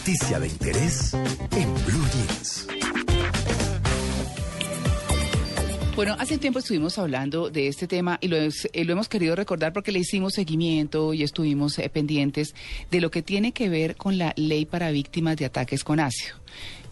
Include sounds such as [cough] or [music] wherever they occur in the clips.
Noticia de interés en Blue Jeans. Bueno, hace tiempo estuvimos hablando de este tema y lo, es- eh, lo hemos querido recordar porque le hicimos seguimiento y estuvimos eh, pendientes de lo que tiene que ver con la ley para víctimas de ataques con ácido.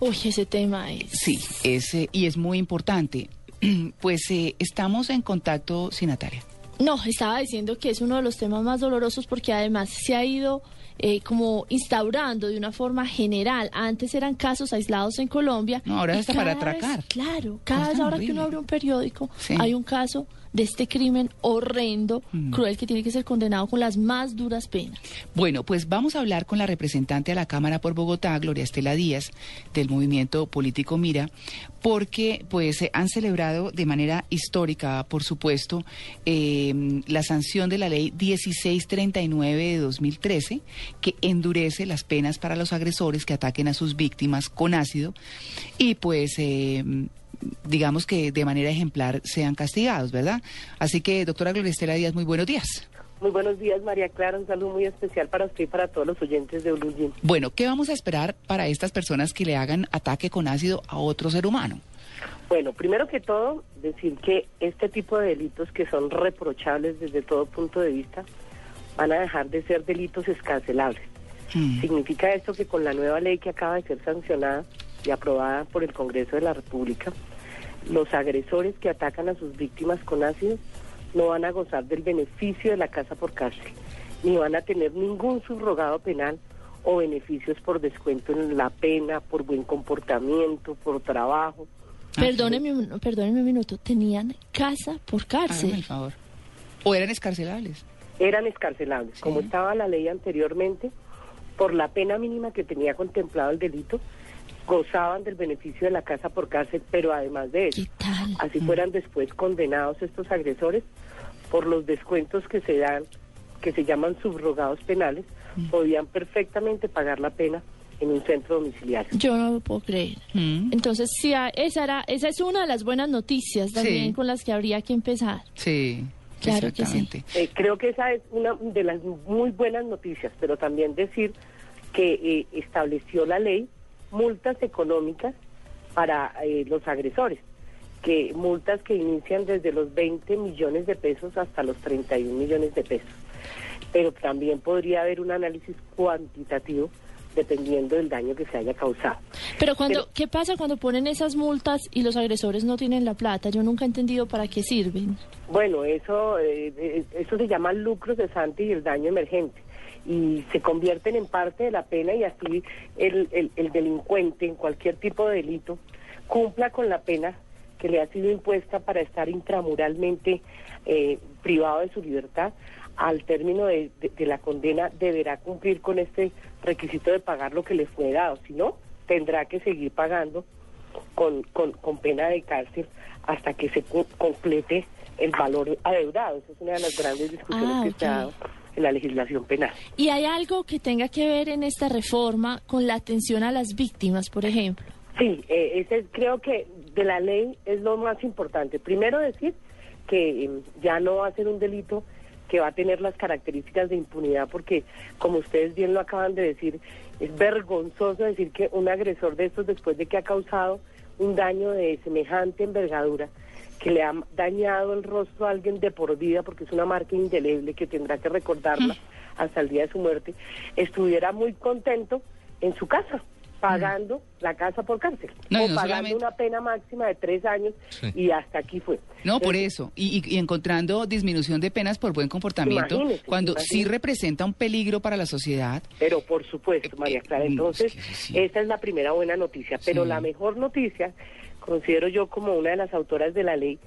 Uy, ese tema es. Sí, es, eh, y es muy importante. [clears throat] Pues eh, estamos en contacto, sí, Natalia. No, estaba diciendo que es uno de los temas más dolorosos porque además se ha ido eh, como instaurando de una forma general. Antes eran casos aislados en Colombia. No, ahora y es hasta para vez- atracar. claro, cada Cosa vez ahora horrible. que uno abre un periódico Sí. hay un caso de este crimen horrendo, Mm. cruel, que tiene que ser condenado con las más duras penas. Bueno, pues vamos a hablar con la representante a la Cámara por Bogotá, Gloria Estela Díaz, del movimiento político Mira, porque pues eh, han celebrado de manera histórica, por supuesto, eh, la sanción de la ley 1639 de 2013, que endurece las penas para los agresores que ataquen a sus víctimas con ácido y pues... eh, digamos que de manera ejemplar sean castigados, ¿verdad? Así que, doctora Gloria Estela Díaz, muy buenos días. Muy buenos días, María Clara. Un saludo muy especial para usted y para todos los oyentes de Blue Jeans. Bueno, ¿qué vamos a esperar para estas personas que le hagan ataque con ácido a otro ser humano? Bueno, primero que todo, decir que este tipo de delitos que son reprochables desde todo punto de vista van a dejar de ser delitos escarcelables. Mm. Significa esto que con la nueva ley que acaba de ser sancionada y aprobada por el Congreso de la República, los agresores que atacan a sus víctimas con ácido no van a gozar del beneficio de la casa por cárcel, ni van a tener ningún subrogado penal o beneficios por descuento en la pena, por buen comportamiento, por trabajo. Ah, Perdóneme, un- perdóneme un minuto, tenían casa por cárcel. el favor. ¿O eran escarcelables? Eran escarcelables, Sí. como estaba la ley anteriormente, por la pena mínima que tenía contemplado el delito, gozaban del beneficio de la casa por cárcel, pero además de eso, así fueran después condenados estos agresores por los descuentos que se dan, que se llaman subrogados penales, podían perfectamente pagar la pena en un centro domiciliario. Yo no lo puedo creer. Mm. Entonces, sí, esa, era, esa es una de las buenas noticias también Sí. con las que habría que empezar. Sí, Claro que sí. exactamente. Eh, creo que esa es una de las muy buenas noticias, pero también decir que eh, estableció la ley multas económicas para eh, los agresores, que multas que inician desde los 20 millones de pesos hasta los 31 millones de pesos. Pero también podría haber un análisis cuantitativo dependiendo del daño que se haya causado. Pero cuando, Pero- ¿qué pasa cuando ponen esas multas y los agresores no tienen la plata? Yo nunca he entendido para qué sirven. Bueno, eso, eh, eh, eso se llama lucro cesante y el daño emergente. Y se convierten en parte de la pena y así el, el, el delincuente en cualquier tipo de delito cumpla con la pena que le ha sido impuesta para estar intramuralmente eh, privado de su libertad. Al término de, de- de la condena deberá cumplir con este requisito de pagar lo que le fue dado. Si no, tendrá que seguir pagando con, con, con pena de cárcel hasta que se complete el valor adeudado. Esa es una de las grandes discusiones Ah, que se ha dado en la legislación penal. ¿Y hay algo que tenga que ver en esta reforma con la atención a las víctimas, por ejemplo? Sí, eh, ese creo que de la ley es lo más importante. Primero decir que eh, ya no va a ser un delito que va a tener las características de impunidad, porque como ustedes bien lo acaban de decir, es vergonzoso decir que un agresor de estos, después de que ha causado un daño de semejante envergadura, que le ha dañado el rostro a alguien de por vida, porque es una marca indeleble que tendrá que recordarla [laughs] hasta el día de su muerte, estuviera muy contento en su casa, pagando la casa por cárcel, No, o no pagando solamente- una pena máxima de tres años, y hasta aquí fue. No, por eso. Y, encontrando disminución de penas por buen comportamiento, Imagínese, cuando sí representa un peligro para la sociedad. Pero por supuesto, Eh, María eh, Clara, mm, entonces sí, sí, esa es la primera buena noticia. Pero Sí. la mejor noticia, considero yo como una de las autoras de la ley,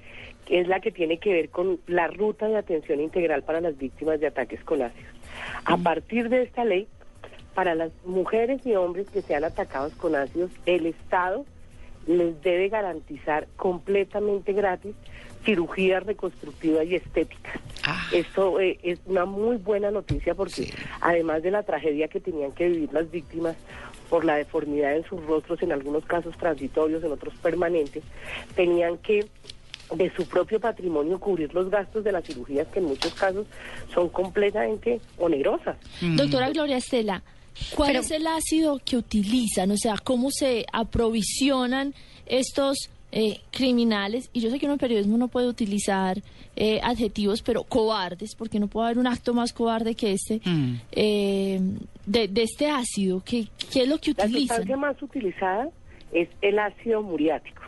que es la que tiene que ver con la ruta de atención integral para las víctimas de ataques con ácidos. A partir de esta ley, para las mujeres y hombres que sean atacados con ácidos, el Estado les debe garantizar completamente gratis cirugía reconstructiva y estética. Ah. Esto eh, es una muy buena noticia porque Sí. además de la tragedia que tenían que vivir las víctimas por la deformidad en sus rostros, en algunos casos transitorios, en otros permanentes, tenían que de su propio patrimonio cubrir los gastos de las cirugías que en muchos casos son completamente onerosas. Mm. Doctora Gloria Estela, ¿cuál Pero- es el ácido que utilizan? O sea, ¿cómo se aprovisionan estos eh, criminales? Y yo sé que uno en periodismo no puede utilizar eh, adjetivos, pero cobardes, porque no puede haber un acto más cobarde que este, Mm. eh, de, de este ácido. ¿Qué, ¿Qué es lo que La utilizan? sustancia más utilizada es el ácido muriático.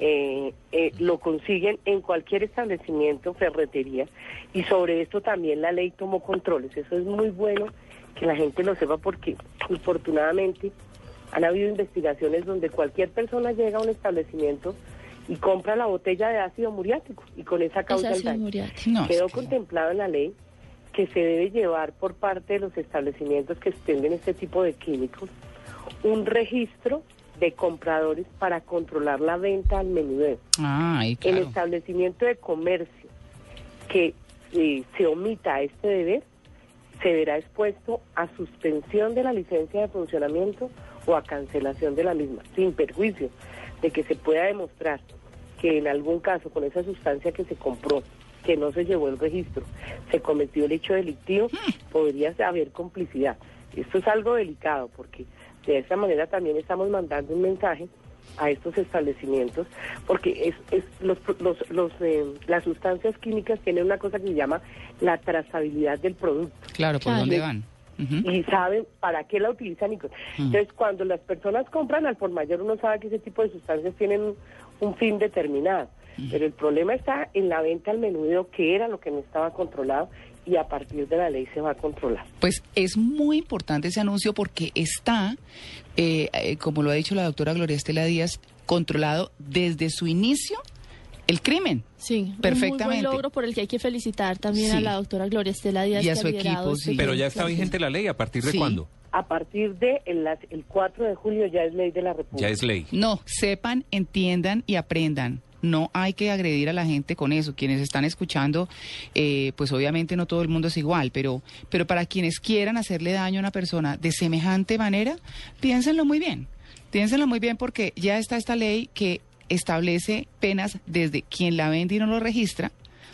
Eh, eh, lo consiguen en cualquier establecimiento, ferretería, y sobre esto también la ley tomó controles. Eso es muy bueno que la gente lo sepa porque, infortunadamente, han habido investigaciones donde cualquier persona llega a un establecimiento y compra la botella de ácido muriático y con esa Es causa el ácido daño. muriático. No, es Quedó que- contemplado en la ley que se debe llevar por parte de los establecimientos que expenden este tipo de químicos un registro de compradores para controlar la venta al menudeo. Ah, y El claro. establecimiento de comercio que eh, se omita este deber se verá expuesto a suspensión de la licencia de funcionamiento o a cancelación de la misma, sin perjuicio de que se pueda demostrar que en algún caso con esa sustancia que se compró, que no se llevó el registro, se cometió el hecho delictivo, podría haber complicidad. Esto es algo delicado porque de esta manera también estamos mandando un mensaje a estos establecimientos porque es, es los, los, los, eh, las sustancias químicas tienen una cosa que se llama la trazabilidad del producto Claro, ¿por Claro. dónde van? Y saben para qué la utilizan. y co- Entonces, cuando las personas compran al por mayor, uno sabe que ese tipo de sustancias tienen un, un fin determinado. Pero el problema está en la venta al menudeo, que era lo que no estaba controlado, y a partir de la ley se va a controlar. Pues es muy importante ese anuncio porque está, eh, eh, como lo ha dicho la doctora Gloria Estela Díaz, controlado desde su inicio el crimen. Sí, un muy Perfectamente. buen logro por el que hay que felicitar también a Sí. la doctora Gloria Estela Díaz. Y a que su equipo, este sí. Pero plan. ya está vigente la ley, ¿a partir de Sí. cuándo? A partir de el, el 4 de julio ya es ley de la República. Ya es ley. No, sepan, entiendan y aprendan. No hay que agredir a la gente con eso. Quienes están escuchando, eh, pues obviamente no todo el mundo es igual, pero, pero para quienes quieran hacerle daño a una persona de semejante manera, piénsenlo muy bien. Piénsenlo muy bien porque ya está esta ley que establece penas desde quien la vende y no lo registra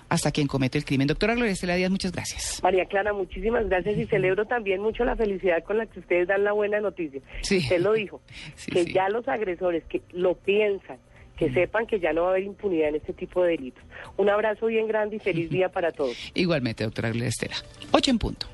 hasta quien comete el crimen. Doctora Gloria Estela Díaz, muchas gracias. María Clara, muchísimas gracias y celebro también mucho la felicidad con la que ustedes dan la buena noticia. Sí. Usted lo dijo, [laughs] Sí, que sí. ya los agresores que lo piensan, que sepan que ya no va a haber impunidad en este tipo de delitos. Un abrazo bien grande y feliz [laughs] día para todos. Igualmente, doctora Gloria Estela. Ocho en punto.